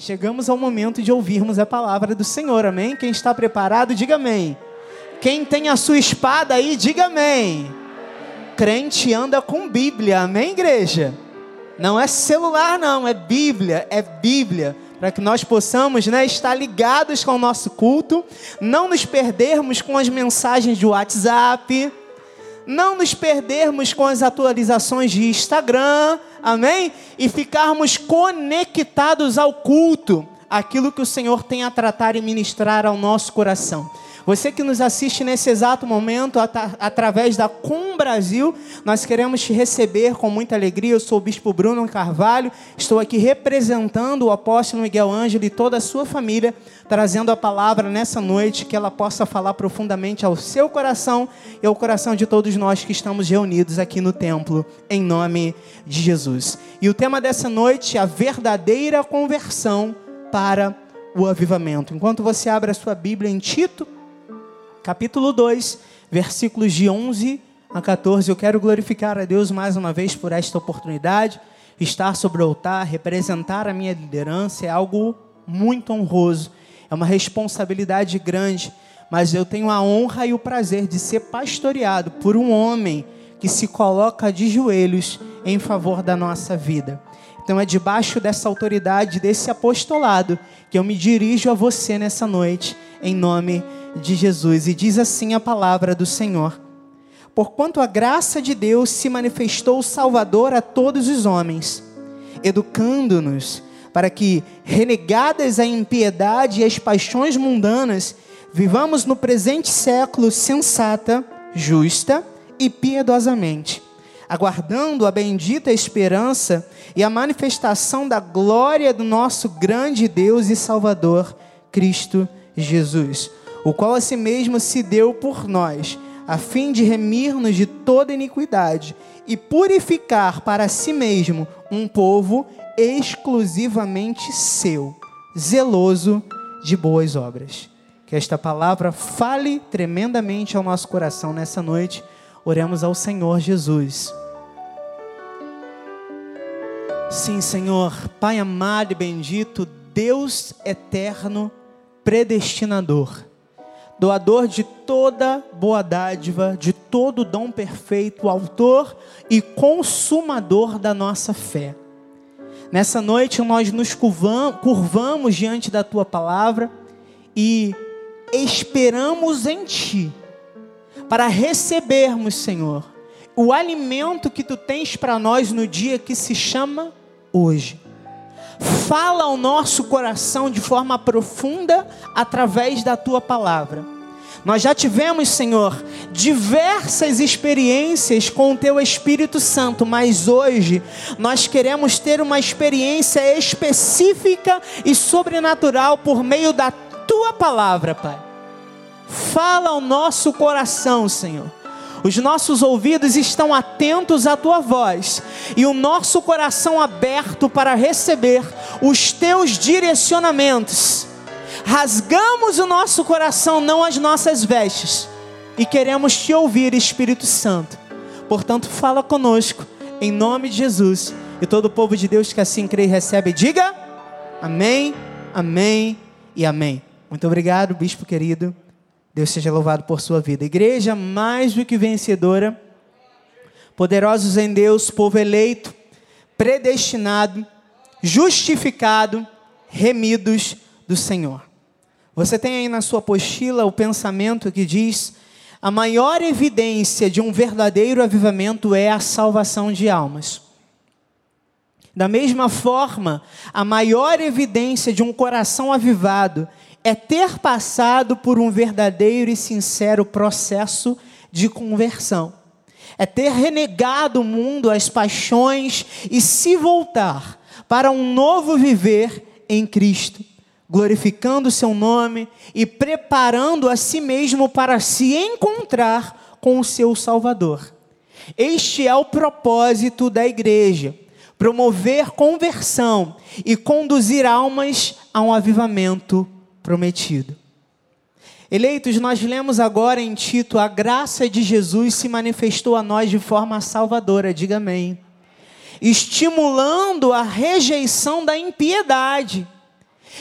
chegamos ao momento de ouvirmos a palavra do Senhor, amém? Quem está preparado, diga amém. Quem tem a sua espada aí, diga amém. Crente anda com Bíblia, amém, igreja? Não é celular, não, é Bíblia, é Bíblia para que nós possamos né, estar ligados com o nosso culto, não nos perdermos com as mensagens de WhatsApp, não nos perdermos com as atualizações de Instagram, amém? E ficarmos conectados ao culto, aquilo que o Senhor tem a tratar e ministrar ao nosso coração. Você que nos assiste nesse exato momento at através da Com Brasil, nós queremos te receber com muita alegria. Eu sou o Bispo Bruno Carvalho, estou aqui representando o apóstolo Miguel Ângelo e toda a sua família, trazendo a palavra nessa noite que ela possa falar profundamente ao seu coração e ao coração de todos nós que estamos reunidos aqui no templo, em nome de Jesus. E o tema dessa noite é a verdadeira conversão para o avivamento. Enquanto você abre a sua Bíblia em Tito, capítulo 2, versículos de 11 a 14. Eu quero glorificar a Deus mais uma vez por esta oportunidade. Estar sobre o altar, representar a minha liderança é algo muito honroso, é uma responsabilidade grande, mas eu tenho a honra e o prazer de ser pastoreado por um homem que se coloca de joelhos em favor da nossa vida. Então é debaixo dessa autoridade, desse apostolado, que eu me dirijo a você nessa noite, em nome de Jesus. E diz assim a palavra do Senhor: Porquanto a graça de Deus se manifestou salvador a todos os homens, educando-nos para que, renegadas a impiedade e as paixões mundanas, vivamos no presente século sensata, justa e piedosamente aguardando a bendita esperança e a manifestação da glória do nosso grande Deus e Salvador, Cristo Jesus, o qual a si mesmo se deu por nós, a fim de remir-nos de toda iniquidade e purificar para si mesmo um povo exclusivamente seu, zeloso de boas obras. Que esta palavra fale tremendamente ao nosso coração nessa noite. Oremos ao Senhor Jesus. Sim, Senhor, Pai amado e bendito, Deus eterno, predestinador, doador de toda boa dádiva, de todo dom perfeito, autor e consumador da nossa fé. Nessa noite nós nos curvamos diante da tua palavra e esperamos em ti para recebermos, Senhor, o alimento que tu tens para nós no dia que se chama hoje. Fala ao nosso coração de forma profunda através da tua palavra. Nós já tivemos, Senhor, diversas experiências com o teu Espírito Santo, mas hoje nós queremos ter uma experiência específica e sobrenatural por meio da tua palavra, Pai. Fala ao nosso coração, Senhor os nossos ouvidos estão atentos à tua voz e o nosso coração aberto para receber os teus direcionamentos. Rasgamos o nosso coração, não as nossas vestes, e queremos te ouvir, Espírito Santo. Portanto, fala conosco, em nome de Jesus. E todo o povo de Deus que assim crê e recebe, diga amém, amém e amém. Muito obrigado, bispo querido. Deus seja louvado por sua vida. Igreja mais do que vencedora, poderosos em Deus, povo eleito, predestinado, justificado, remidos do Senhor. Você tem aí na sua apostila o pensamento que diz: a maior evidência de um verdadeiro avivamento é a salvação de almas. Da mesma forma, a maior evidência de um coração avivado é ter passado por um verdadeiro e sincero processo de conversão. É ter renegado o mundo, as paixões e se voltar para um novo viver em Cristo, glorificando o seu nome e preparando a si mesmo para se encontrar com o seu Salvador. Este é o propósito da igreja: promover conversão e conduzir almas a um avivamento prometido. Eleitos, nós lemos agora em Tito: a graça de Jesus se manifestou a nós de forma salvadora, diga amém. Estimulando a rejeição da impiedade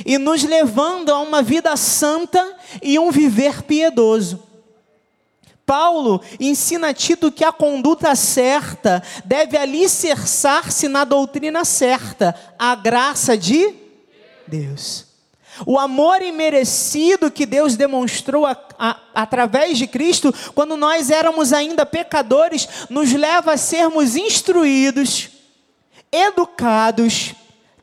e nos levando a uma vida santa e um viver piedoso. Paulo ensina a Tito que a conduta certa deve alicerçar-se na doutrina certa, a graça de Deus. O amor imerecido que Deus demonstrou a, a, através de Cristo, quando nós éramos ainda pecadores, nos leva a sermos instruídos, educados,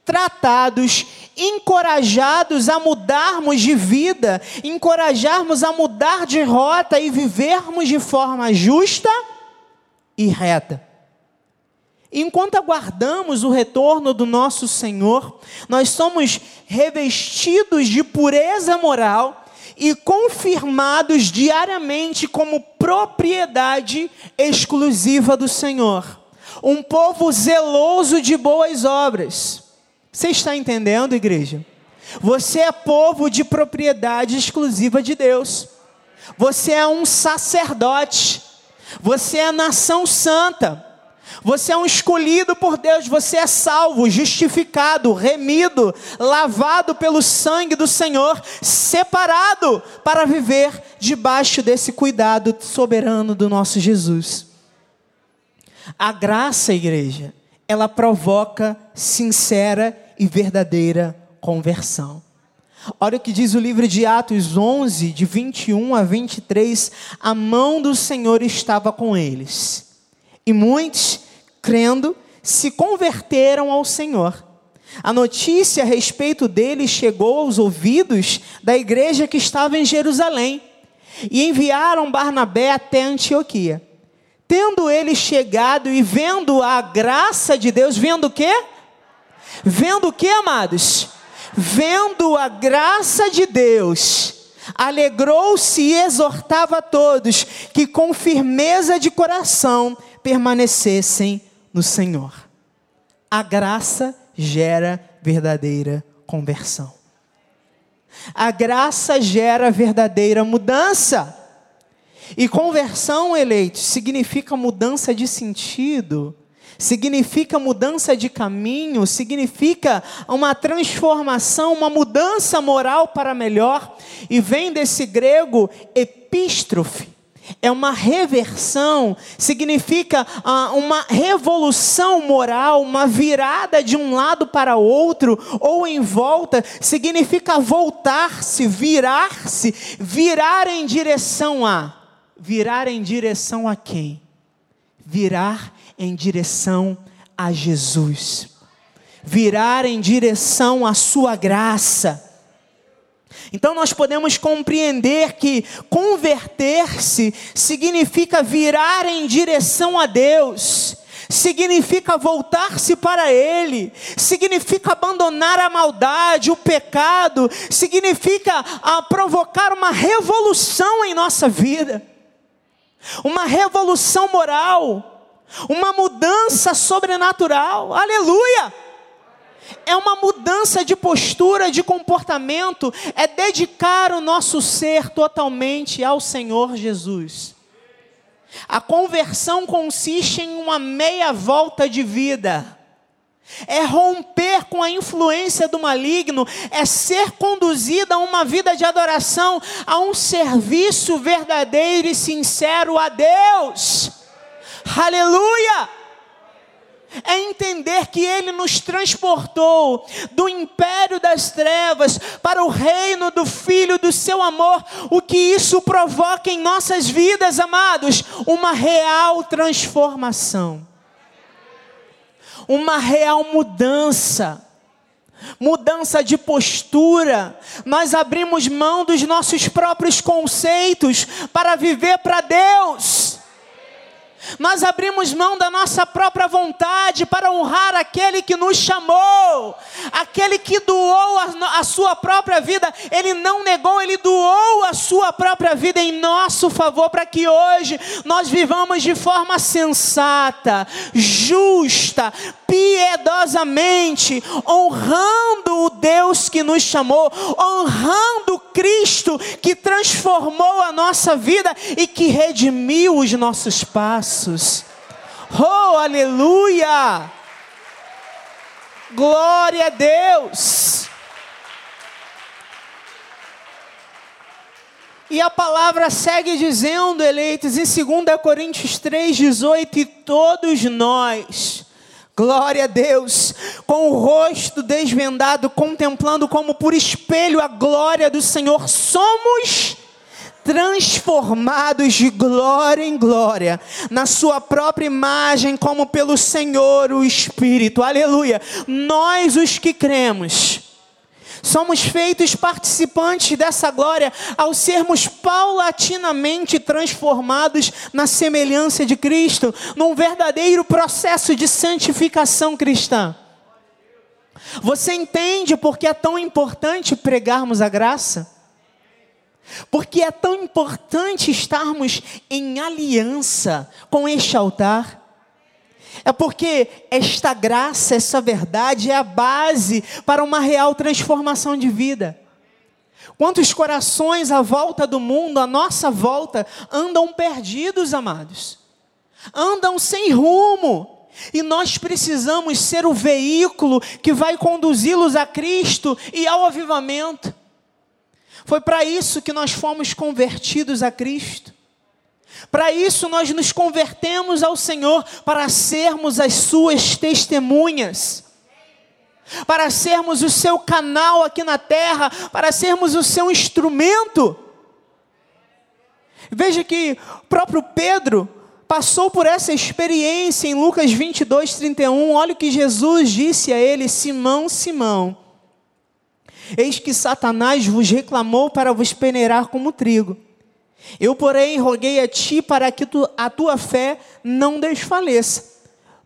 tratados, encorajados a mudarmos de vida, encorajarmos a mudar de rota e vivermos de forma justa e reta. Enquanto aguardamos o retorno do nosso Senhor, nós somos revestidos de pureza moral e confirmados diariamente como propriedade exclusiva do Senhor. Um povo zeloso de boas obras. Você está entendendo, igreja? Você é povo de propriedade exclusiva de Deus. Você é um sacerdote. Você é nação santa. Você é um escolhido por Deus, você é salvo, justificado, remido, lavado pelo sangue do Senhor, separado para viver debaixo desse cuidado soberano do nosso Jesus. A graça, igreja, ela provoca sincera e verdadeira conversão. Olha o que diz o livro de Atos 11, de 21 a 23. A mão do Senhor estava com eles. E muitos, crendo, se converteram ao Senhor. A notícia a respeito deles chegou aos ouvidos da igreja que estava em Jerusalém. E enviaram Barnabé até Antioquia. Tendo ele chegado e vendo a graça de Deus, vendo o quê? Vendo o que, amados? Vendo a graça de Deus, alegrou-se e exortava a todos que com firmeza de coração permanecessem no Senhor. A graça gera verdadeira conversão. A graça gera verdadeira mudança. E conversão, eleito, significa mudança de sentido significa mudança de caminho, significa uma transformação, uma mudança moral para melhor, e vem desse grego epístrofe. É uma reversão, significa ah, uma revolução moral, uma virada de um lado para outro, ou em volta, significa voltar-se, virar-se, virar em direção a. Virar em direção a quem? Virar em direção a Jesus, virar em direção à Sua graça. Então nós podemos compreender que converter-se significa virar em direção a Deus, significa voltar-se para Ele, significa abandonar a maldade, o pecado, significa ah, provocar uma revolução em nossa vida, uma revolução moral uma mudança sobrenatural, aleluia! É uma mudança de postura, de comportamento, é dedicar o nosso ser totalmente ao Senhor Jesus. A conversão consiste em uma meia volta de vida. É romper com a influência do maligno, é ser conduzida a uma vida de adoração, a um serviço verdadeiro e sincero a Deus. Aleluia! É entender que Ele nos transportou do império das trevas para o reino do Filho do seu amor. O que isso provoca em nossas vidas, amados? Uma real transformação, uma real mudança mudança de postura, nós abrimos mão dos nossos próprios conceitos para viver para Deus. Nós abrimos mão da nossa própria vontade para honrar aquele que nos chamou, aquele que doou a, a, sua própria vida. Ele não negou, ele doou a sua própria vida em nosso favor, para que hoje nós vivamos de forma sensata, justa, piedosamente, honrando o Deus que nos chamou, honrando Cristo que transformou a nossa vida e que redimiu os nossos passos. Oh, aleluia! Glória a Deus! E a palavra segue dizendo, eleitos, em 2 Coríntios 3, 18: E todos nós, glória a Deus, com o rosto desvendado, contemplando como por espelho a glória do Senhor, somos transformados de glória em glória, na Sua própria imagem, como pelo Senhor o Espírito, aleluia. Nós, os que cremos, Somos feitos participantes dessa glória ao sermos paulatinamente transformados na semelhança de Cristo, num verdadeiro processo de santificação cristã. Você entende por que é tão importante pregarmos a graça? Porque é tão importante estarmos em aliança com este altar? É porque esta graça, essa verdade é a base para uma real transformação de vida. Quantos corações à volta do mundo, à nossa volta, andam perdidos, amados? Andam sem rumo. E nós precisamos ser o veículo que vai conduzi-los a Cristo e ao avivamento. Foi para isso que nós fomos convertidos a Cristo. Para isso nós nos convertemos ao Senhor para sermos as suas testemunhas. Para sermos o seu canal aqui na terra, para sermos o seu instrumento. Veja que o próprio Pedro passou por essa experiência em Lucas 22, 31. Olha o que Jesus disse a ele: Simão, Simão, eis que Satanás vos reclamou para vos peneirar como trigo. Eu, porém, roguei a ti para que tu, a tua fé não desfaleça.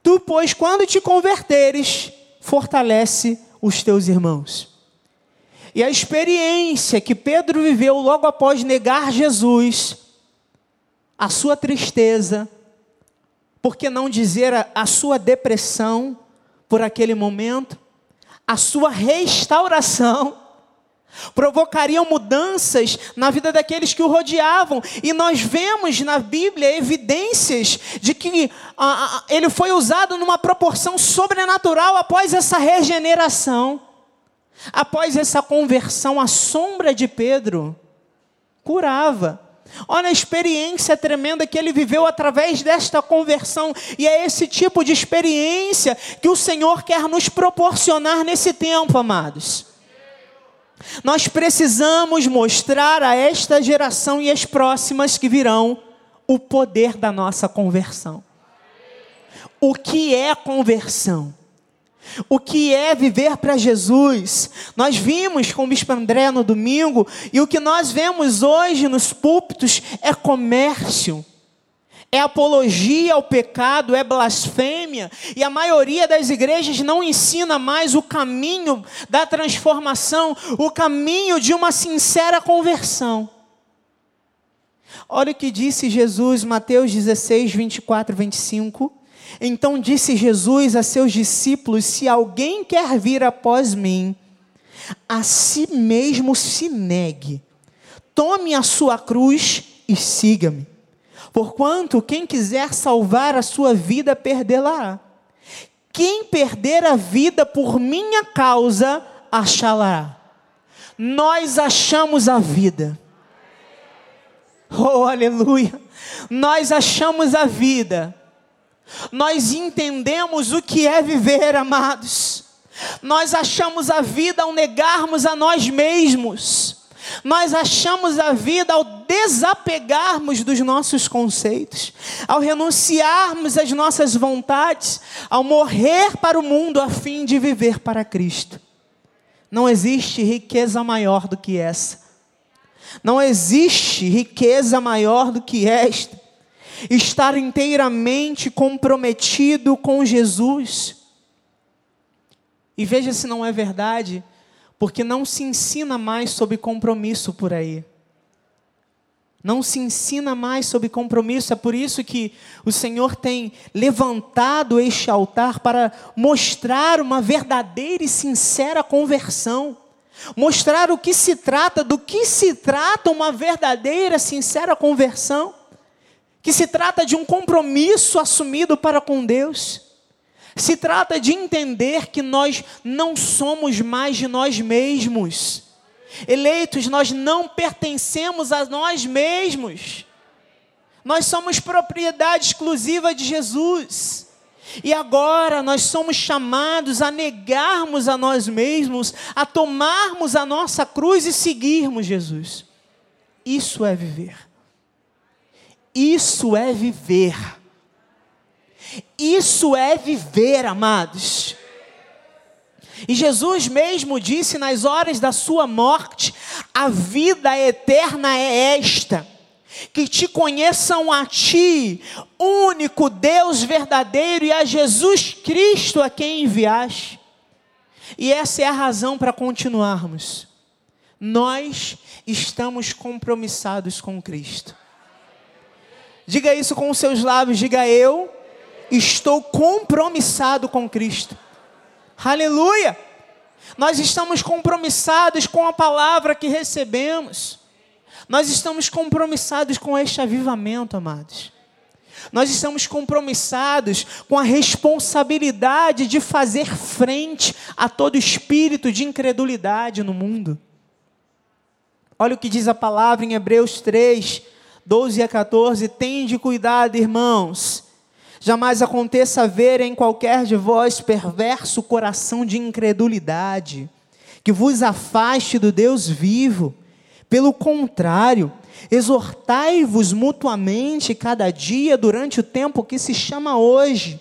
Tu, pois, quando te converteres, fortalece os teus irmãos. E a experiência que Pedro viveu logo após negar Jesus, a sua tristeza, por que não dizer a, a sua depressão por aquele momento, a sua restauração, provocariam mudanças na vida daqueles que o rodeavam. E nós vemos na Bíblia evidências de que ah, ele foi usado numa proporção sobrenatural após essa regeneração, após essa conversão. A sombra de Pedro curava. Olha a experiência tremenda que ele viveu através desta conversão, e é esse tipo de experiência que o Senhor quer nos proporcionar nesse tempo, amados. Nós precisamos mostrar a esta geração e as próximas que virão o poder da nossa conversão. O que é conversão? O que é viver para Jesus? Nós vimos com o Bispo André no domingo, e o que nós vemos hoje nos púlpitos é comércio é apologia ao pecado, é blasfêmia, e a maioria das igrejas não ensina mais o caminho da transformação, o caminho de uma sincera conversão. Olha o que disse Jesus, Mateus 16, 24, 25. Então disse Jesus a seus discípulos: Se alguém quer vir após mim, a si mesmo se negue, tome a sua cruz e siga-me. Porquanto quem quiser salvar a sua vida, perdê-la. Quem perder a vida por minha causa, achá-la. Nós achamos a vida. Oh, aleluia! Nós achamos a vida. Nós entendemos o que é viver, amados. Nós achamos a vida ao negarmos a nós mesmos. Nós achamos a vida ao desapegarmos dos nossos conceitos, ao renunciarmos às nossas vontades, ao morrer para o mundo a fim de viver para Cristo. Não existe riqueza maior do que essa. Não existe riqueza maior do que esta. Estar inteiramente comprometido com Jesus. E veja se não é verdade porque não se ensina mais sobre compromisso por aí. Não se ensina mais sobre compromisso, é por isso que o Senhor tem levantado este altar para mostrar uma verdadeira e sincera conversão. Mostrar o que se trata, do que se trata uma verdadeira, sincera conversão. Que se trata de um compromisso assumido para com Deus. Se trata de entender que nós não somos mais de nós mesmos, Eleitos, nós não pertencemos a nós mesmos. Nós somos propriedade exclusiva de Jesus. E agora nós somos chamados a negarmos a nós mesmos, a tomarmos a nossa cruz e seguirmos Jesus. Isso é viver. Isso é viver. Isso é viver, amados. E Jesus mesmo disse nas horas da sua morte: a vida eterna é esta que te conheçam a Ti, único Deus verdadeiro, e a Jesus Cristo a quem enviaste. E essa é a razão para continuarmos. Nós estamos compromissados com Cristo. Diga isso com os seus lábios, diga eu estou compromissado com Cristo. Aleluia! Nós estamos compromissados com a palavra que recebemos. Nós estamos compromissados com este avivamento, amados. Nós estamos compromissados com a responsabilidade de fazer frente a todo espírito de incredulidade no mundo. Olha o que diz a palavra em Hebreus 3, 12 a 14. Tende cuidado, irmãos. Jamais aconteça ver em qualquer de vós perverso coração de incredulidade, que vos afaste do Deus vivo. Pelo contrário, exortai-vos mutuamente cada dia durante o tempo que se chama hoje,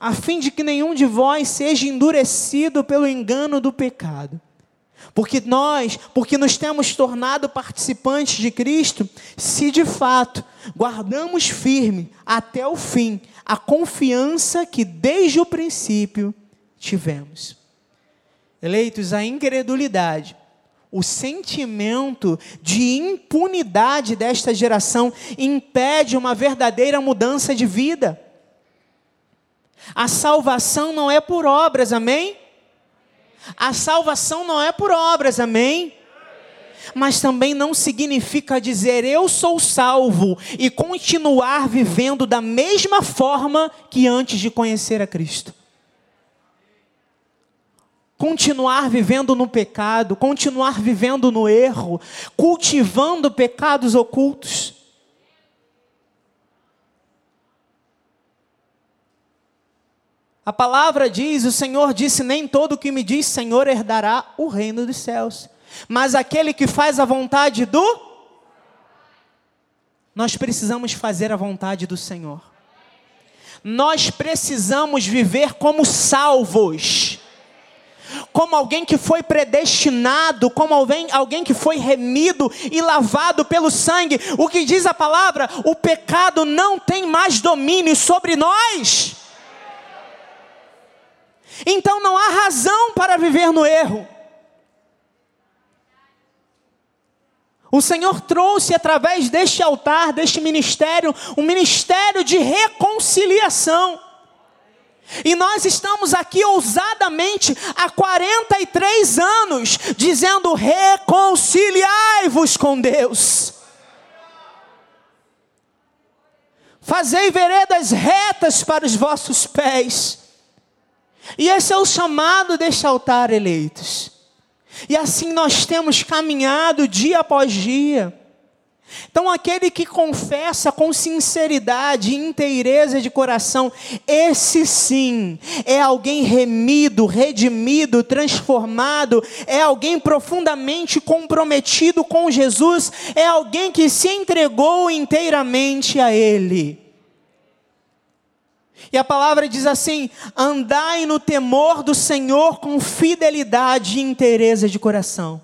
a fim de que nenhum de vós seja endurecido pelo engano do pecado. Porque nós, porque nos temos tornado participantes de Cristo, se de fato guardamos firme até o fim a confiança que desde o princípio tivemos. Eleitos, a incredulidade o sentimento de impunidade desta geração impede uma verdadeira mudança de vida. A salvação não é por obras, amém? A salvação não é por obras, amém? Mas também não significa dizer eu sou salvo e continuar vivendo da mesma forma que antes de conhecer a Cristo continuar vivendo no pecado, continuar vivendo no erro, cultivando pecados ocultos. A palavra diz: o Senhor disse: Nem todo que me diz Senhor herdará o reino dos céus, mas aquele que faz a vontade do. Nós precisamos fazer a vontade do Senhor. Nós precisamos viver como salvos como alguém que foi predestinado, como alguém, alguém que foi remido e lavado pelo sangue. O que diz a palavra? O pecado não tem mais domínio sobre nós. Então não há razão para viver no erro. O Senhor trouxe através deste altar, deste ministério, um ministério de reconciliação. E nós estamos aqui ousadamente há 43 anos dizendo: reconciliai-vos com Deus. Fazei veredas retas para os vossos pés. E esse é o chamado deste altar, eleitos. E assim nós temos caminhado dia após dia. Então, aquele que confessa com sinceridade e inteireza de coração, esse sim é alguém remido, redimido, transformado, é alguém profundamente comprometido com Jesus, é alguém que se entregou inteiramente a Ele. E a palavra diz assim: andai no temor do Senhor com fidelidade e inteireza de coração.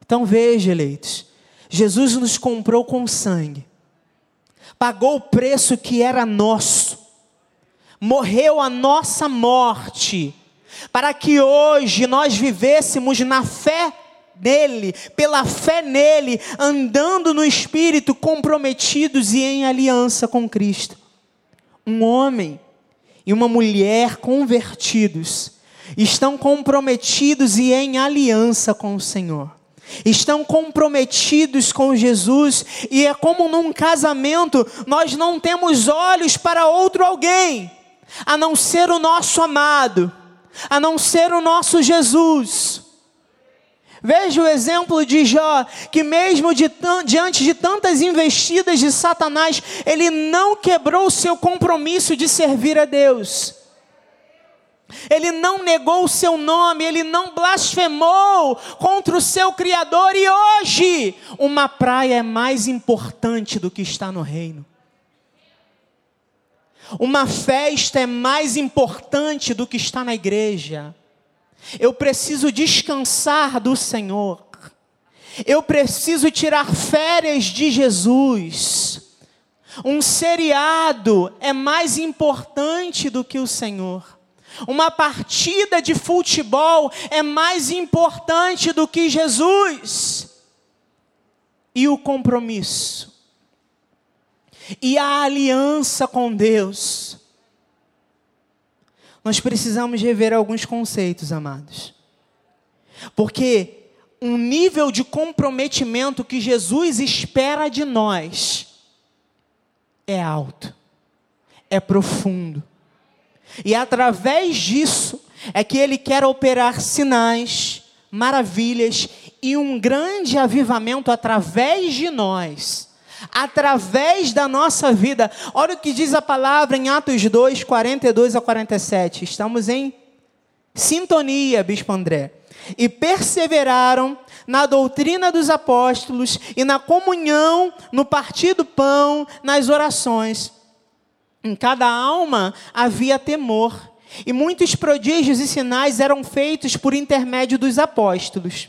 Então veja, eleitos Jesus nos comprou com sangue, pagou o preço que era nosso, morreu a nossa morte, para que hoje nós vivêssemos na fé nele, pela fé nele, andando no Espírito, comprometidos e em aliança com Cristo. Um homem e uma mulher convertidos estão comprometidos e em aliança com o Senhor estão comprometidos com Jesus, e é como num casamento, nós não temos olhos para outro alguém, a não ser o nosso amado, a não ser o nosso Jesus. Veja o exemplo de Jó, que mesmo de diante de tantas investidas de Satanás, ele não quebrou o seu compromisso de servir a Deus. Ele não negou o seu nome, ele não blasfemou contra o seu Criador, e hoje, uma praia é mais importante do que está no reino. Uma festa é mais importante do que está na igreja. Eu preciso descansar do Senhor. Eu preciso tirar férias de Jesus. Um seriado é mais importante do que o Senhor. Uma partida de futebol é mais importante do que Jesus. E o compromisso. E a aliança com Deus nós precisamos rever alguns conceitos, amados. Porque um nível de comprometimento que Jesus espera de nós é alto, é profundo. E através disso é que ele quer operar sinais, maravilhas e um grande avivamento através de nós através da nossa vida. Olha o que diz a palavra em Atos 2, 42 a 47. Estamos em sintonia, Bispo André. E perseveraram na doutrina dos apóstolos e na comunhão, no partir do pão, nas orações. Em cada alma havia temor, e muitos prodígios e sinais eram feitos por intermédio dos apóstolos.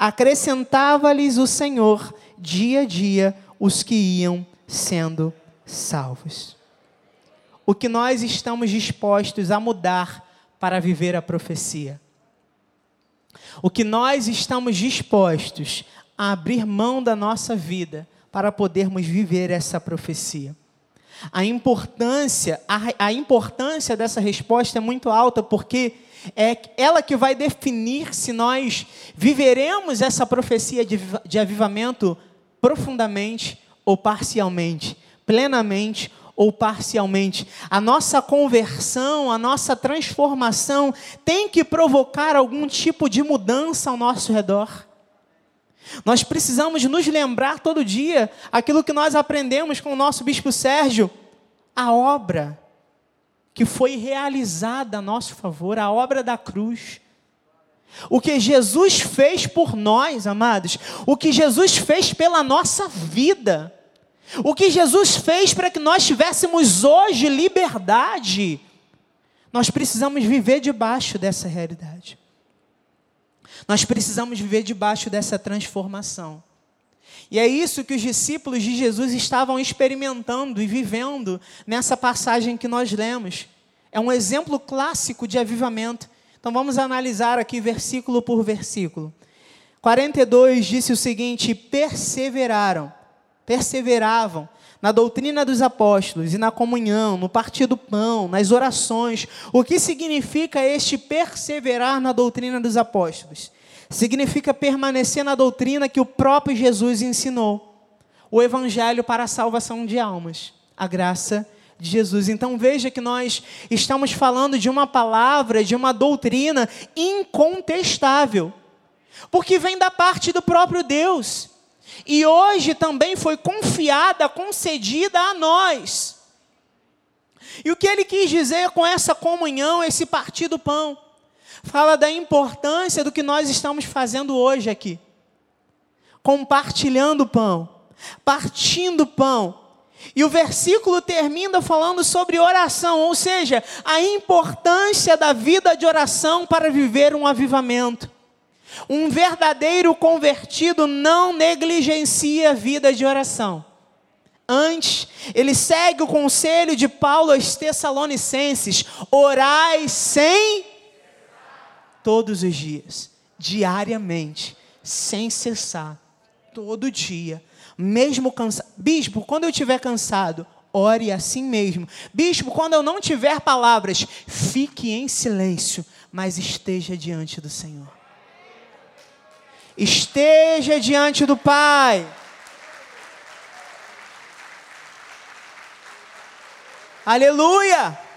acrescentava-lhes o Senhor dia a dia os que iam sendo salvos. O que nós estamos dispostos a mudar para viver a profecia? O que nós estamos dispostos a abrir mão da nossa vida para podermos viver essa profecia? A importância, a, a importância dessa resposta é muito alta porque é ela que vai definir se nós viveremos essa profecia de, de avivamento profundamente ou parcialmente, plenamente ou parcialmente. A nossa conversão, a nossa transformação tem que provocar algum tipo de mudança ao nosso redor. Nós precisamos nos lembrar todo dia aquilo que nós aprendemos com o nosso bispo Sérgio, a obra que foi realizada a nosso favor, a obra da cruz. O que Jesus fez por nós, amados, o que Jesus fez pela nossa vida, o que Jesus fez para que nós tivéssemos hoje liberdade, nós precisamos viver debaixo dessa realidade. Nós precisamos viver debaixo dessa transformação. E é isso que os discípulos de Jesus estavam experimentando e vivendo nessa passagem que nós lemos. É um exemplo clássico de avivamento. Então vamos analisar aqui versículo por versículo. 42 disse o seguinte: perseveraram, perseveravam na doutrina dos apóstolos e na comunhão, no partir do pão, nas orações. O que significa este perseverar na doutrina dos apóstolos? Significa permanecer na doutrina que o próprio Jesus ensinou. O evangelho para a salvação de almas, a graça de Jesus. Então veja que nós estamos falando de uma palavra, de uma doutrina incontestável, porque vem da parte do próprio Deus. E hoje também foi confiada, concedida a nós. E o que ele quis dizer com essa comunhão, esse partir do pão? Fala da importância do que nós estamos fazendo hoje aqui. Compartilhando o pão, partindo pão. E o versículo termina falando sobre oração, ou seja, a importância da vida de oração para viver um avivamento. Um verdadeiro convertido não negligencia a vida de oração. Antes, ele segue o conselho de Paulo aos Tessalonicenses: orai sem todos os dias, diariamente, sem cessar. todo dia, mesmo cansado. Bispo, quando eu estiver cansado, ore assim mesmo. Bispo, quando eu não tiver palavras, fique em silêncio, mas esteja diante do Senhor. Esteja diante do Pai. Aleluia!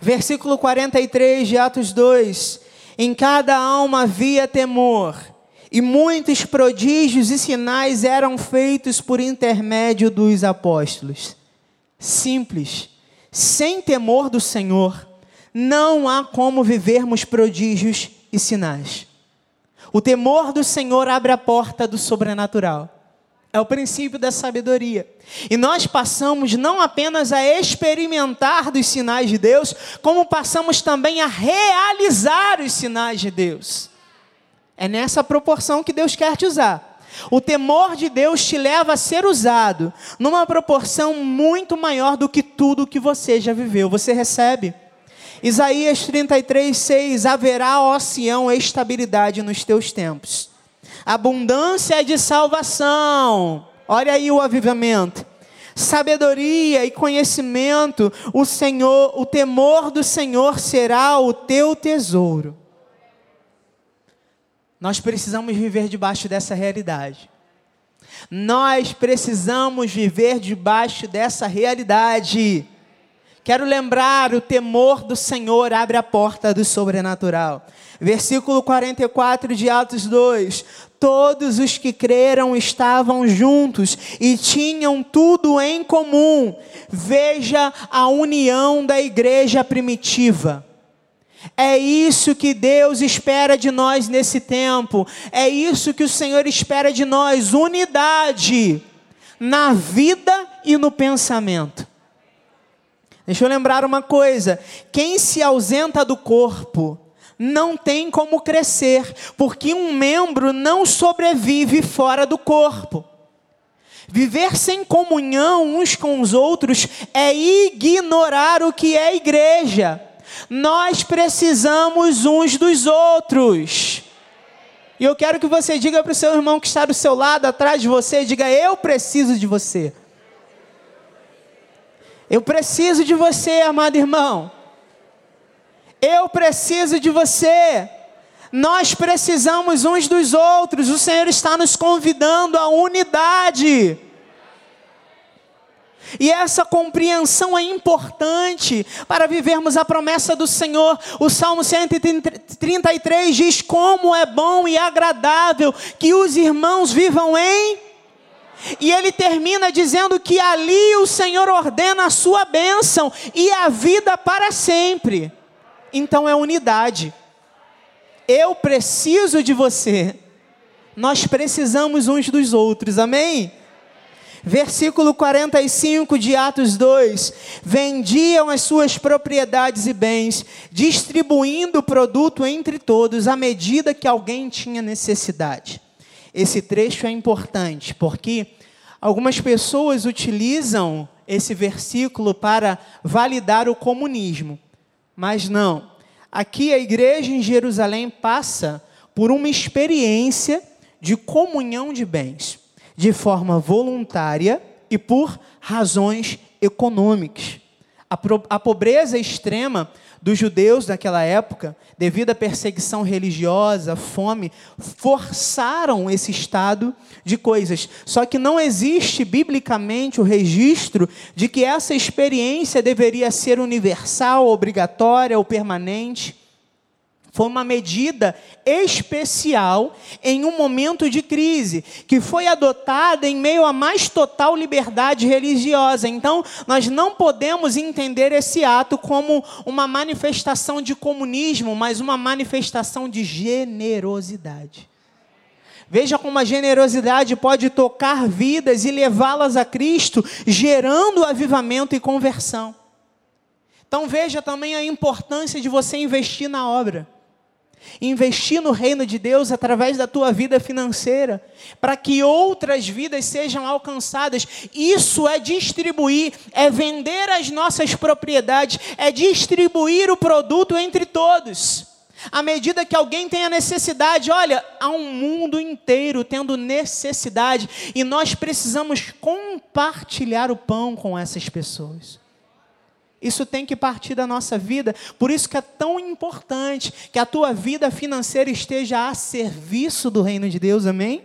Versículo 43 de Atos 2: Em cada alma havia temor, e muitos prodígios e sinais eram feitos por intermédio dos apóstolos. Simples, sem temor do Senhor, não há como vivermos prodígios e sinais. O temor do Senhor abre a porta do sobrenatural. É o princípio da sabedoria. E nós passamos não apenas a experimentar dos sinais de Deus, como passamos também a realizar os sinais de Deus. É nessa proporção que Deus quer te usar. O temor de Deus te leva a ser usado numa proporção muito maior do que tudo que você já viveu. Você recebe? Isaías 33, 6: Haverá, ó Sião, estabilidade nos teus tempos abundância de salvação. Olha aí o avivamento. Sabedoria e conhecimento, o Senhor, o temor do Senhor será o teu tesouro. Nós precisamos viver debaixo dessa realidade. Nós precisamos viver debaixo dessa realidade. Quero lembrar: o temor do Senhor abre a porta do sobrenatural. Versículo 44 de Atos 2: Todos os que creram estavam juntos e tinham tudo em comum. Veja a união da igreja primitiva. É isso que Deus espera de nós nesse tempo. É isso que o Senhor espera de nós: unidade na vida e no pensamento. Deixa eu lembrar uma coisa: quem se ausenta do corpo não tem como crescer, porque um membro não sobrevive fora do corpo. Viver sem comunhão uns com os outros é ignorar o que é igreja. Nós precisamos uns dos outros. E eu quero que você diga para o seu irmão que está do seu lado, atrás de você, diga: Eu preciso de você. Eu preciso de você, amado irmão. Eu preciso de você. Nós precisamos uns dos outros. O Senhor está nos convidando à unidade. E essa compreensão é importante para vivermos a promessa do Senhor. O Salmo 133 diz: Como é bom e agradável que os irmãos vivam em. E ele termina dizendo que ali o Senhor ordena a sua bênção e a vida para sempre então é unidade. Eu preciso de você. Nós precisamos uns dos outros. Amém? Versículo 45 de Atos 2: Vendiam as suas propriedades e bens, distribuindo o produto entre todos à medida que alguém tinha necessidade. Esse trecho é importante porque algumas pessoas utilizam esse versículo para validar o comunismo. Mas não. Aqui a igreja em Jerusalém passa por uma experiência de comunhão de bens, de forma voluntária e por razões econômicas. A, pobreza extrema dos judeus daquela época, devido à perseguição religiosa, fome, forçaram esse estado de coisas. Só que não existe biblicamente o registro de que essa experiência deveria ser universal, obrigatória ou permanente. Foi uma medida especial em um momento de crise, que foi adotada em meio à mais total liberdade religiosa. Então, nós não podemos entender esse ato como uma manifestação de comunismo, mas uma manifestação de generosidade. Veja como a generosidade pode tocar vidas e levá-las a Cristo, gerando avivamento e conversão. Então veja também a importância de você investir na obra investir no reino de Deus através da tua vida financeira, para que outras vidas sejam alcançadas. Isso é distribuir, é vender as nossas propriedades, é distribuir o produto entre todos. À medida que alguém tem a necessidade, olha, há um mundo inteiro tendo necessidade e nós precisamos compartilhar o pão com essas pessoas. Isso tem que partir da nossa vida, por isso que é tão importante que a tua vida financeira esteja a serviço do reino de Deus, amém?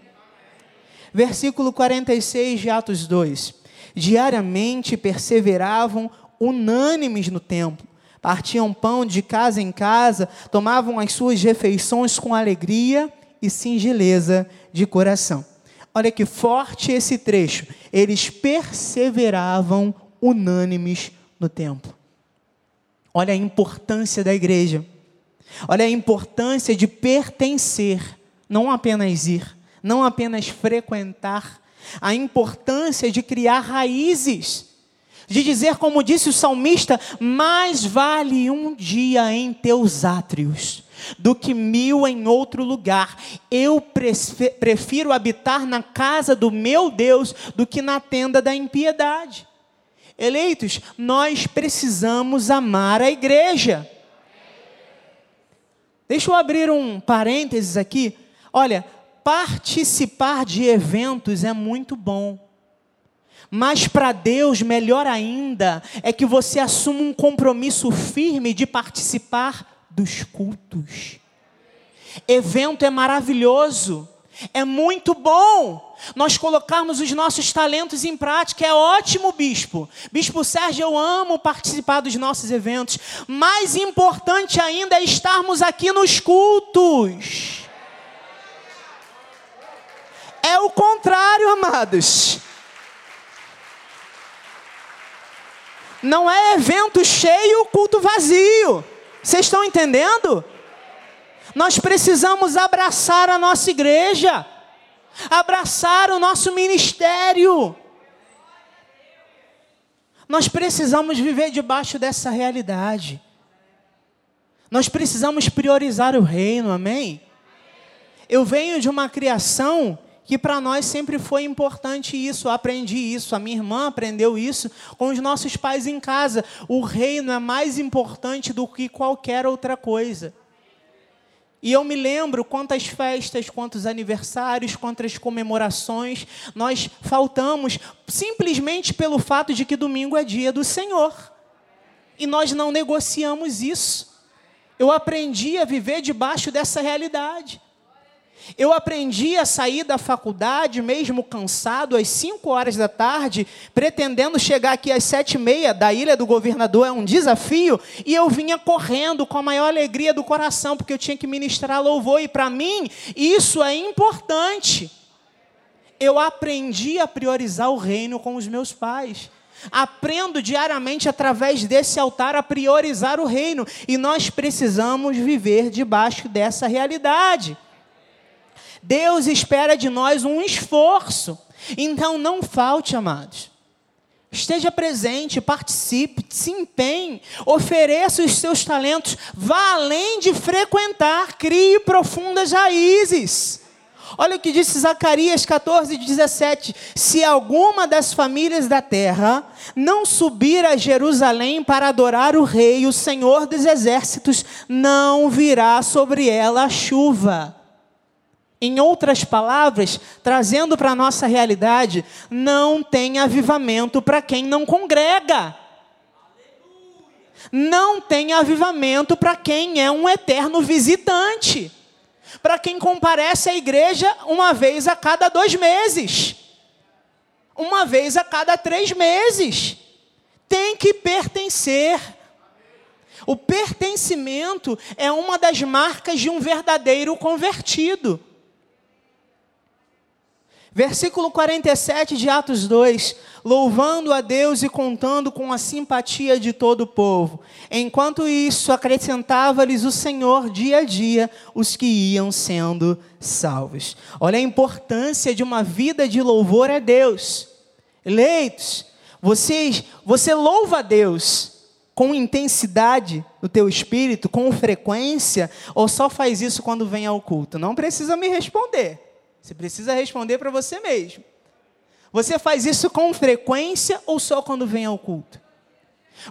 Versículo 46 de Atos 2: Diariamente perseveravam unânimes no templo partiam pão de casa em casa, tomavam as suas refeições com alegria e singeleza de coração. Olha que forte esse trecho. Eles perseveravam unânimes no templo. Olha a importância da igreja. Olha a importância de pertencer, não apenas ir, não apenas frequentar, a importância de criar raízes de dizer, como disse o salmista: mais vale um dia em teus átrios do que mil em outro lugar. Eu prefiro habitar na casa do meu Deus do que na tenda da impiedade. Eleitos, nós precisamos amar a igreja. Deixa eu abrir um parênteses aqui. Olha, participar de eventos é muito bom. Mas para Deus, melhor ainda, é que você assuma um compromisso firme de participar dos cultos. Evento é maravilhoso, é muito bom. Nós colocarmos os nossos talentos em prática é ótimo, bispo. Bispo Sérgio, eu amo participar dos nossos eventos. Mais importante ainda é estarmos aqui nos cultos. É o contrário, amados. Não é evento cheio, culto vazio. Vocês estão entendendo? Nós precisamos abraçar a nossa igreja, abraçar o nosso ministério. Nós precisamos viver debaixo dessa realidade. Nós precisamos priorizar o reino, amém? Eu venho de uma criação que para nós sempre foi importante isso. Eu aprendi isso, a minha irmã aprendeu isso com os nossos pais em casa. O reino é mais importante do que qualquer outra coisa. E eu me lembro quantas festas, quantos aniversários, quantas comemorações nós faltamos simplesmente pelo fato de que domingo é dia do Senhor. E nós não negociamos isso. Eu aprendi a viver debaixo dessa realidade. Eu aprendi a sair da faculdade, mesmo cansado, às 5 horas da tarde, pretendendo chegar aqui às sete e meia da Ilha do Governador, é um desafio, e eu vinha correndo com a maior alegria do coração, porque eu tinha que ministrar louvor, e para mim isso é importante. Eu aprendi a priorizar o reino com os meus pais. Aprendo diariamente através desse altar a priorizar o reino, e nós precisamos viver debaixo dessa realidade. Deus espera de nós um esforço. Então não falte, amados. Esteja presente, participe, se empenhe, ofereça os seus talentos, vá além de frequentar, crie profundas raízes. Olha o que disse Zacarias 14, 17: Se alguma das famílias da terra não subir a Jerusalém para adorar o Rei, o Senhor dos Exércitos, não virá sobre ela a chuva. Em outras palavras, trazendo para a nossa realidade, não tem avivamento para quem não congrega. Não tem avivamento para quem é um eterno visitante. Para quem comparece à igreja uma vez a cada dois meses. Uma vez a cada três meses. Tem que pertencer. O pertencimento é uma das marcas de um verdadeiro convertido. Versículo 47 de Atos 2: louvando a Deus e contando com a simpatia de todo o povo. Enquanto isso, acrescentava-lhes o Senhor dia a dia os que iam sendo salvos. Olha a importância de uma vida de louvor a Deus. Eleitos, vocês, você louva a Deus com intensidade no teu espírito, com frequência, ou só faz isso quando vem ao culto? Não precisa me responder. Você precisa responder para você mesmo. Você faz isso com frequência ou só quando vem ao culto?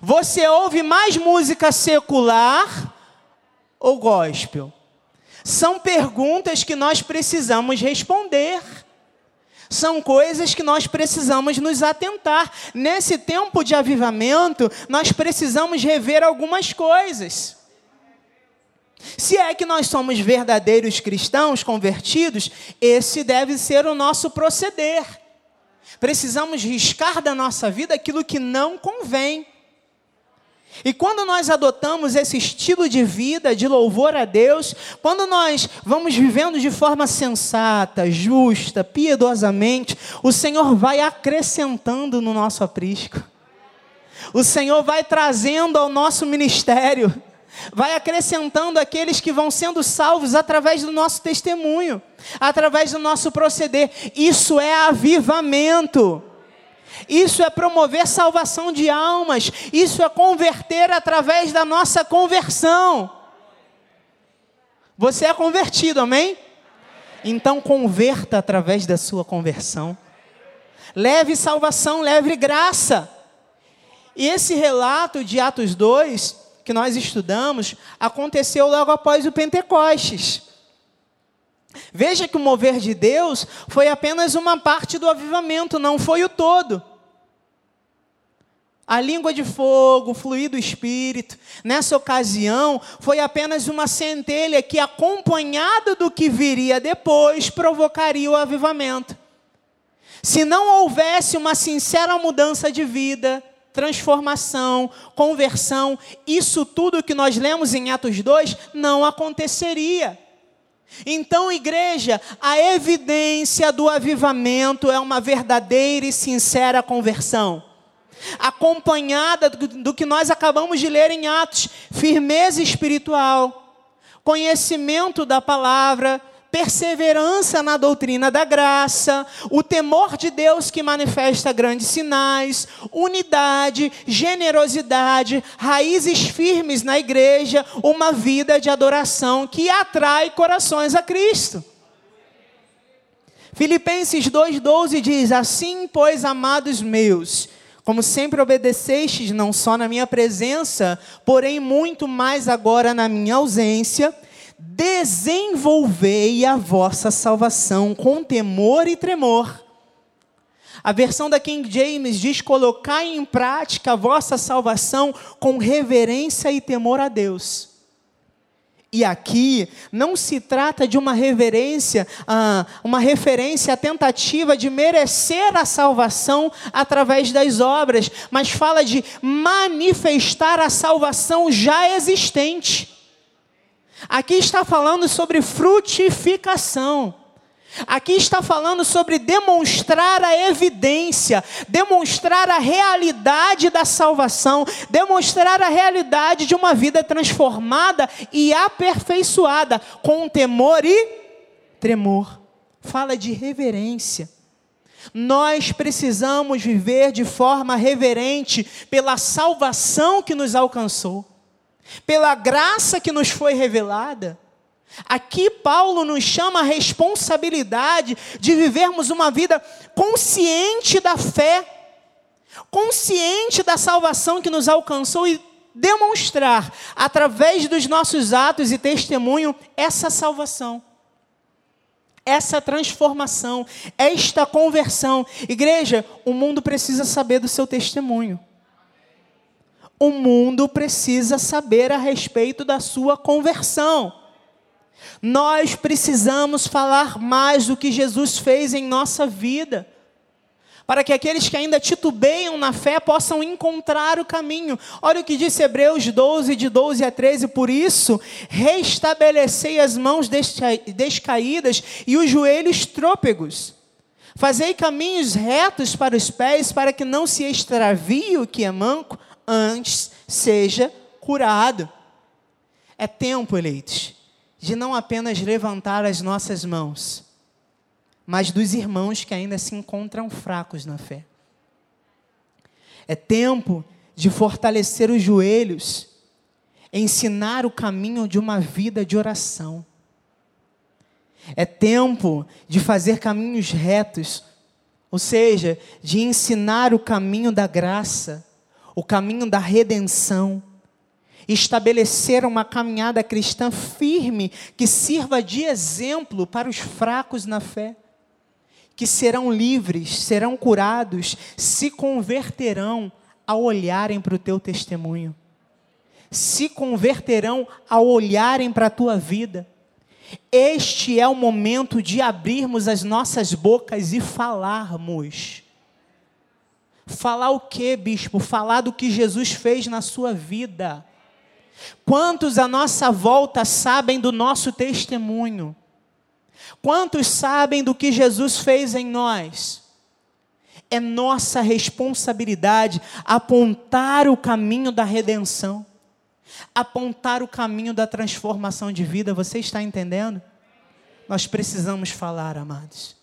Você ouve mais música secular ou gospel? São perguntas que nós precisamos responder. São coisas que nós precisamos nos atentar. Nesse tempo de avivamento, nós precisamos rever algumas coisas. Se é que nós somos verdadeiros cristãos convertidos, esse deve ser o nosso proceder. Precisamos riscar da nossa vida aquilo que não convém. E quando nós adotamos esse estilo de vida, de louvor a Deus, quando nós vamos vivendo de forma sensata, justa, piedosamente, o Senhor vai acrescentando no nosso aprisco. O Senhor vai trazendo ao nosso ministério vai acrescentando aqueles que vão sendo salvos através do nosso testemunho, através do nosso proceder. Isso é avivamento. Isso é promover salvação de almas. Isso é converter através da nossa conversão. Você é convertido, amém? Então converta através da sua conversão. Leve salvação, leve graça. E esse relato de Atos 2 que nós estudamos aconteceu logo após o Pentecostes. Veja que o mover de Deus foi apenas uma parte do avivamento, não foi o todo. A língua de fogo, o fluir do Espírito, nessa ocasião, foi apenas uma centelha que, acompanhada do que viria depois, provocaria o avivamento. Se não houvesse uma sincera mudança de vida, transformação, conversão, isso tudo que nós lemos em Atos 2 não aconteceria. Então, igreja, a evidência do avivamento é uma verdadeira e sincera conversão. Acompanhada do, que nós acabamos de ler em Atos, firmeza espiritual, conhecimento da palavra, perseverança na doutrina da graça, o temor de Deus que manifesta grandes sinais, unidade, generosidade, raízes firmes na igreja, uma vida de adoração que atrai corações a Cristo. Filipenses 2,12 diz: Assim, pois, amados meus, como sempre obedecestes, não só na minha presença, porém muito mais agora na minha ausência, desenvolvei a vossa salvação com temor e tremor. A versão da King James diz: colocar em prática a vossa salvação com reverência e temor a Deus. E aqui não se trata de uma reverência, ah, uma referência à tentativa de merecer a salvação através das obras, mas fala de manifestar a salvação já existente. Aqui está falando sobre frutificação. Aqui está falando sobre demonstrar a evidência, demonstrar a realidade da salvação, demonstrar a realidade de uma vida transformada e aperfeiçoada com temor e tremor. Fala de reverência. Nós precisamos viver de forma reverente pela salvação que nos alcançou pela graça que nos foi revelada. Aqui Paulo nos chama a responsabilidade de vivermos uma vida consciente da fé, consciente da salvação que nos alcançou e demonstrar, através dos nossos atos e testemunho, essa salvação, essa transformação, esta conversão. Igreja, o mundo precisa saber do seu testemunho o mundo precisa saber a respeito da sua conversão. Nós precisamos falar mais do que Jesus fez em nossa vida, para que aqueles que ainda titubeiam na fé possam encontrar o caminho. Olha o que disse Hebreus 12, de 12 a 13: Por isso, restabelecei as mãos descaídas e os joelhos trôpegos. Fazei caminhos retos para os pés, para que não se extravie o que é manco antes seja curado. É tempo, eleitos, de não apenas levantar as nossas mãos, mas dos irmãos que ainda se encontram fracos na fé. É tempo de fortalecer os joelhos, ensinar o caminho de uma vida de oração. É tempo de fazer caminhos retos, ou seja, de ensinar o caminho da graça o caminho da redenção. estabelecer uma caminhada cristã firme que sirva de exemplo para os fracos na fé, que serão livres, serão curados, se converterão ao olharem para o teu testemunho, se converterão ao olharem para a tua vida. Este é o momento de abrirmos as nossas bocas e falarmos. Falar o que, bispo? Falar do que Jesus fez na sua vida. Quantos à nossa volta sabem do nosso testemunho? Quantos sabem do que Jesus fez em nós? É nossa responsabilidade apontar o caminho da redenção, apontar o caminho da transformação de vida. Você está entendendo? Nós precisamos falar, amados.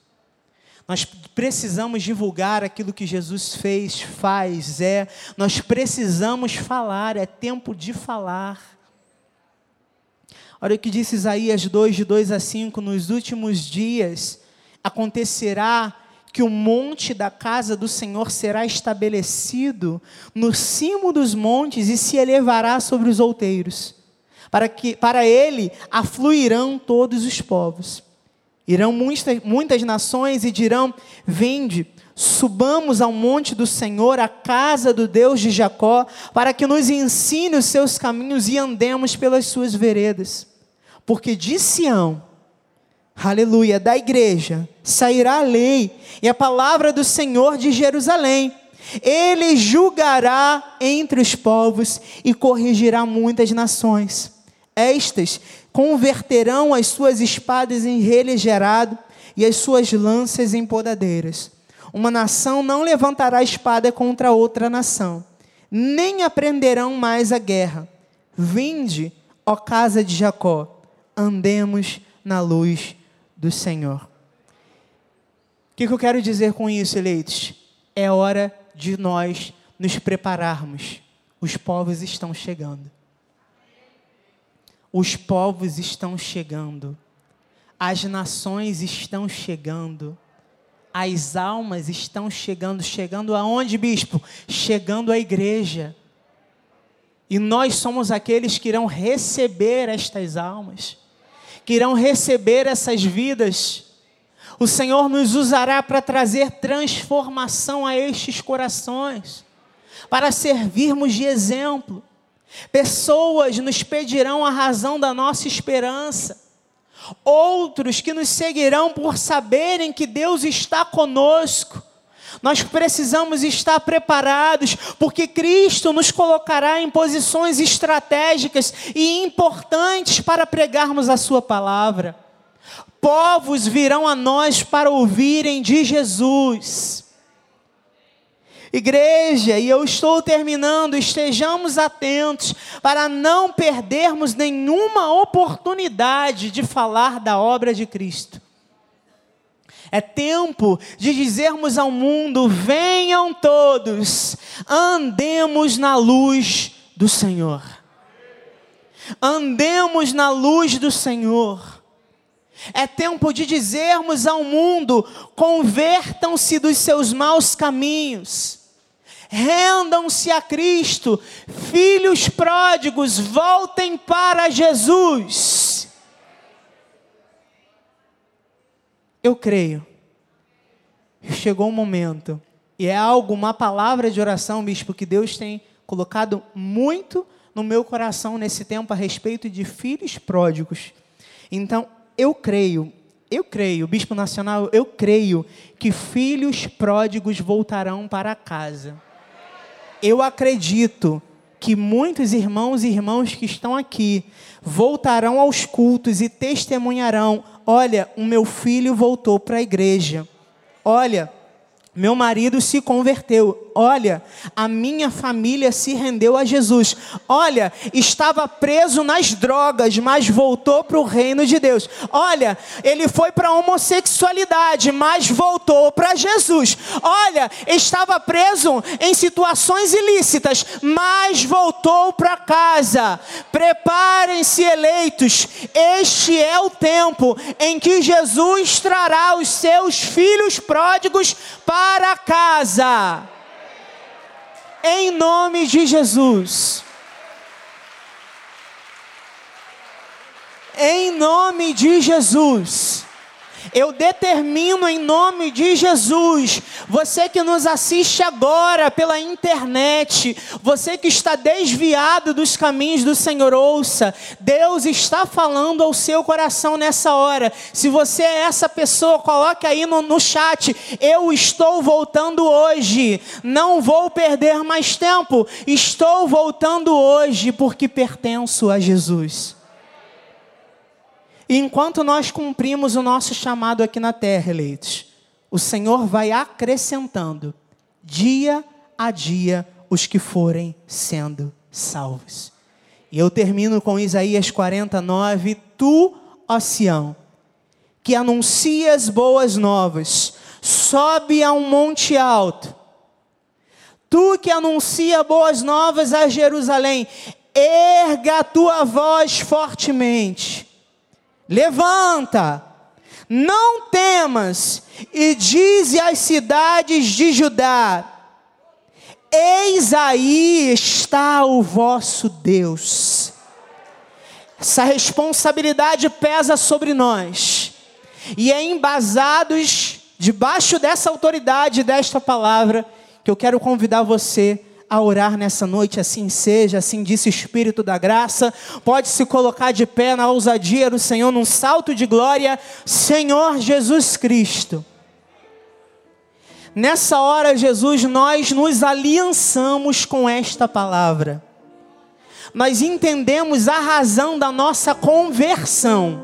Nós precisamos divulgar aquilo que Jesus fez, faz, é. Nós precisamos falar, é tempo de falar. Olha o que disse Isaías 2, de 2 a 5: Nos últimos dias acontecerá que o monte da casa do Senhor será estabelecido no cimo dos montes e se elevará sobre os outeiros, para que para ele afluirão todos os povos. Irão muitas, muitas nações e dirão: Vinde, subamos ao monte do Senhor, à casa do Deus de Jacó, para que nos ensine os seus caminhos e andemos pelas suas veredas. Porque de Sião, aleluia, da igreja, sairá a lei e a palavra do Senhor de Jerusalém. Ele julgará entre os povos e corrigirá muitas nações. Estas converterão as suas espadas em relha gerado e as suas lanças em podadeiras. Uma nação não levantará espada contra outra nação, nem aprenderão mais a guerra. Vinde, ó casa de Jacó, andemos na luz do Senhor. O que eu quero dizer com isso, eleitos? É hora de nós nos prepararmos. Os povos estão chegando. Os povos estão chegando, as nações estão chegando, as almas estão chegando. Chegando aonde, bispo? Chegando à igreja. E nós somos aqueles que irão receber estas almas, que irão receber essas vidas. O Senhor nos usará para trazer transformação a estes corações, para servirmos de exemplo. Pessoas nos pedirão a razão da nossa esperança. Outros que nos seguirão por saberem que Deus está conosco. Nós precisamos estar preparados, porque Cristo nos colocará em posições estratégicas e importantes para pregarmos a Sua palavra. Povos virão a nós para ouvirem de Jesus. Igreja, e eu estou terminando, estejamos atentos para não perdermos nenhuma oportunidade de falar da obra de Cristo. É tempo de dizermos ao mundo: venham todos, andemos na luz do Senhor. Andemos na luz do Senhor. É tempo de dizermos ao mundo: convertam-se dos seus maus caminhos rendam-se a Cristo, filhos pródigos, voltem para Jesus. Eu creio. Chegou um momento, e é algo, uma palavra de oração, bispo, que Deus tem colocado muito no meu coração nesse tempo a respeito de filhos pródigos. Então, eu creio, eu creio, Bispo Nacional, eu creio que filhos pródigos voltarão para casa eu acredito que muitos irmãos e irmãs que estão aqui voltarão aos cultos e testemunharão: olha, o meu filho voltou para a igreja. Olha, meu marido se converteu. Olha, a minha família se rendeu a Jesus. Olha, estava preso nas drogas, mas voltou para o reino de Deus. Olha, ele foi para a homossexualidade, mas voltou para Jesus. Olha, estava preso em situações ilícitas, mas voltou para casa. Preparem-se, eleitos. Este é o tempo em que Jesus trará os seus filhos pródigos para para casa. Em nome de Jesus. Em nome de Jesus. Eu determino em nome de Jesus, você que nos assiste agora pela internet, você que está desviado dos caminhos do Senhor, ouça, Deus está falando ao seu coração nessa hora. Se você é essa pessoa, coloque aí no, no chat: Eu estou voltando hoje, não vou perder mais tempo, estou voltando hoje porque pertenço a Jesus. E enquanto nós cumprimos o nosso chamado aqui na terra, eleitos, o Senhor vai acrescentando dia a dia os que forem sendo salvos. E eu termino com Isaías 49, tu, ó Sião, que anuncias boas novas, sobe a um monte alto. Tu que anuncia boas novas a Jerusalém, erga a tua voz fortemente Levanta, não temas, e dize às cidades de Judá: Eis aí está o vosso Deus. Essa responsabilidade pesa sobre nós, e é embasados debaixo dessa autoridade, desta palavra, que eu quero convidar você a orar nessa noite, assim seja, assim disse o Espírito da graça. Pode se colocar de pé na ousadia do Senhor, num salto de glória, Senhor Jesus Cristo. Nessa hora, Jesus, nós nos aliançamos com esta palavra. Nós entendemos a razão da nossa conversão.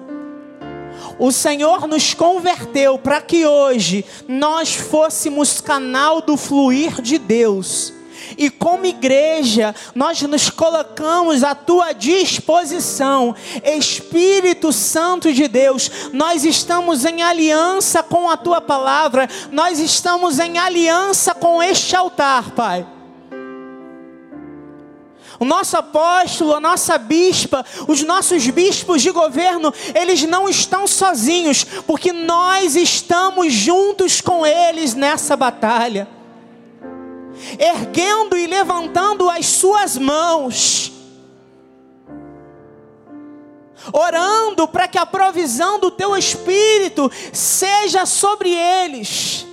O Senhor nos converteu para que hoje nós fôssemos canal do fluir de Deus e como igreja, nós nos colocamos à tua disposição, Espírito Santo de Deus. Nós estamos em aliança com a tua palavra, nós estamos em aliança com este altar, Pai. O nosso apóstolo, a nossa bispa, os nossos bispos de governo, eles não estão sozinhos, porque nós estamos juntos com eles nessa batalha erguendo e levantando as suas mãos, orando para que a provisão do teu Espírito seja sobre eles.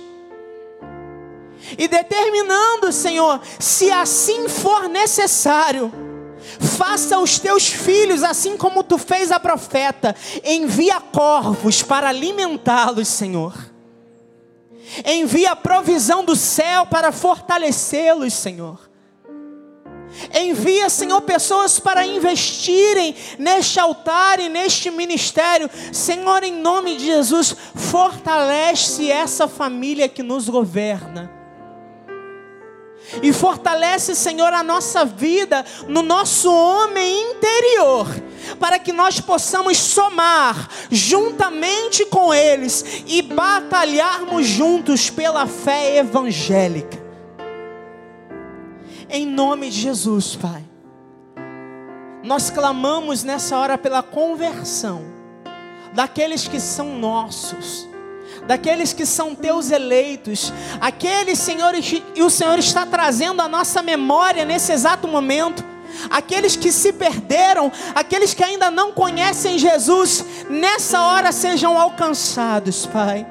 E determinando, Senhor, se assim for necessário, faça os teus filhos assim como tu fez a profeta, envia corvos para alimentá-los, Senhor Envia a provisão do céu para fortalecê-los, Senhor. Envia, Senhor, pessoas para investirem neste altar e neste ministério. Senhor, em nome de Jesus, fortalece essa família que nos governa. E fortalece, Senhor, a nossa vida no nosso homem interior, para que nós possamos somar juntamente com eles e batalharmos juntos pela fé evangélica. Em nome de Jesus, Pai. Nós clamamos nessa hora pela conversão daqueles que são nossos daqueles que são teus eleitos, aqueles, Senhor, e o Senhor está trazendo a nossa memória nesse exato momento, aqueles que se perderam, aqueles que ainda não conhecem Jesus, nessa hora sejam alcançados, Pai.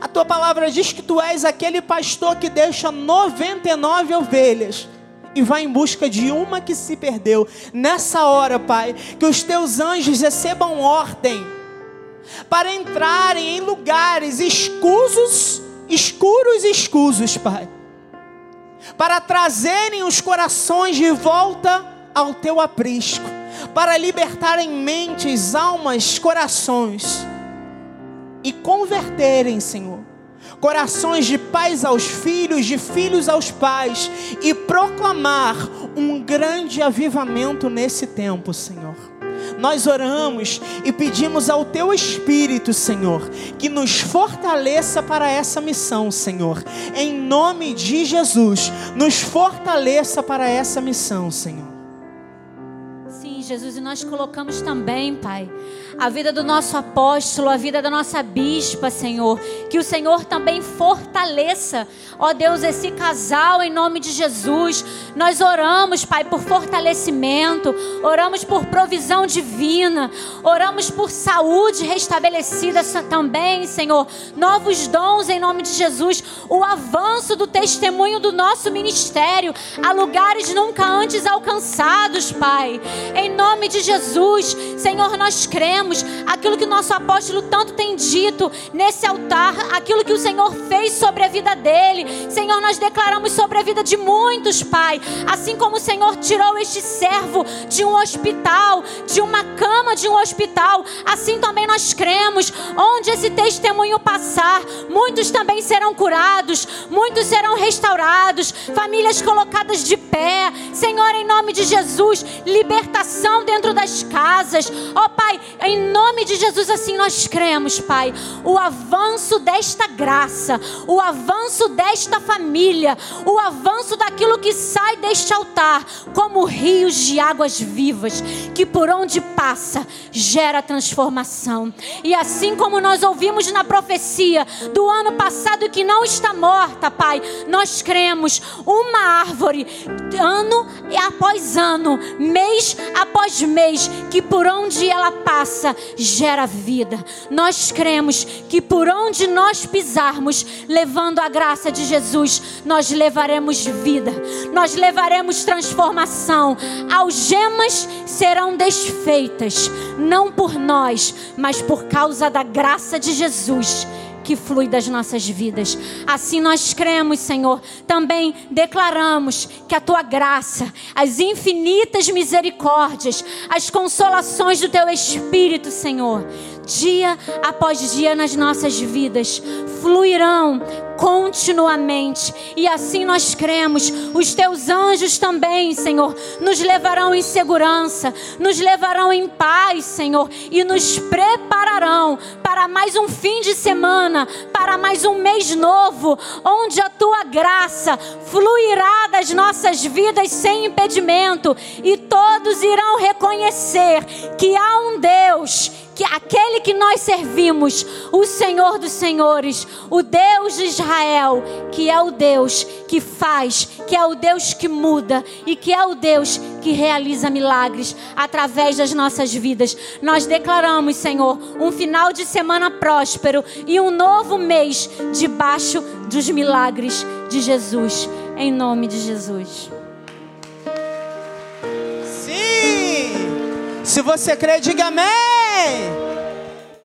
A tua palavra diz que tu és aquele pastor que deixa 99 ovelhas e vai em busca de uma que se perdeu. Nessa hora, Pai, que os teus anjos recebam ordem para entrarem em lugares escusos, escuros e escusos, Pai, para trazerem os corações de volta ao teu aprisco, para libertarem mentes, almas, corações e converterem, Senhor, corações de pais aos filhos, de filhos aos pais e proclamar um grande avivamento nesse tempo, Senhor nós oramos e pedimos ao Teu Espírito, Senhor, que nos fortaleça para essa missão, Senhor. Em nome de Jesus, nos fortaleça para essa missão, Senhor. Sim, Jesus, e nós colocamos também, Pai, a vida do nosso apóstolo, a vida da nossa bispa, Senhor. Que o Senhor também fortaleça, ó Deus, esse casal em nome de Jesus. Nós oramos, Pai, por fortalecimento, oramos por provisão divina, oramos por saúde restabelecida também, Senhor. Novos dons em nome de Jesus, o avanço do testemunho do nosso ministério a lugares nunca antes alcançados, Pai. Em nome de Jesus, Senhor, nós cremos aquilo que o nosso apóstolo tanto tem dito nesse altar, aquilo que o Senhor fez sobre a vida dele. Senhor, nós declaramos sobre a vida de muitos, Pai. Assim como o Senhor tirou este servo de um hospital, de uma cama de um hospital, assim também nós cremos. Onde esse testemunho passar, muitos também serão curados, muitos serão restaurados, famílias colocadas de pé. Senhor, em nome de Jesus, libertação dentro das casas. Ó oh, Pai, em em nome de Jesus, assim nós cremos, Pai. O avanço desta graça, o avanço desta família, o avanço daquilo que sai deste altar, como rios de águas vivas, que por onde passa gera transformação. E assim como nós ouvimos na profecia do ano passado que não está morta, Pai, nós cremos uma árvore, ano após ano, mês após mês, que por onde ela passa, gera vida. Nós cremos que por onde nós pisarmos, levando a graça de Jesus, nós levaremos vida, nós levaremos transformação. Algemas serão desfeitas, não por nós, mas por causa da graça de Jesus que flui das nossas vidas. Assim nós cremos, Senhor. Também declaramos que a tua graça, as infinitas misericórdias, as consolações do teu Espírito, Senhor, dia após dia nas nossas vidas, fluirão continuamente. E assim nós cremos. Os teus anjos também, Senhor, nos levarão em segurança, nos levarão em paz, Senhor, e nos prepararão para mais um fim de semana, para mais um mês novo, onde a tua graça fluirá das nossas vidas sem impedimento, e todos irão reconhecer que há um Deus que aquele que nós servimos, o Senhor dos Senhores, o Deus de Israel, que é o Deus que faz, que é o Deus que muda e que é o Deus que realiza milagres através das nossas vidas. Nós declaramos, Senhor, um final de semana próspero e um novo mês debaixo dos milagres de Jesus, em nome de Jesus. Se você crê, diga amém.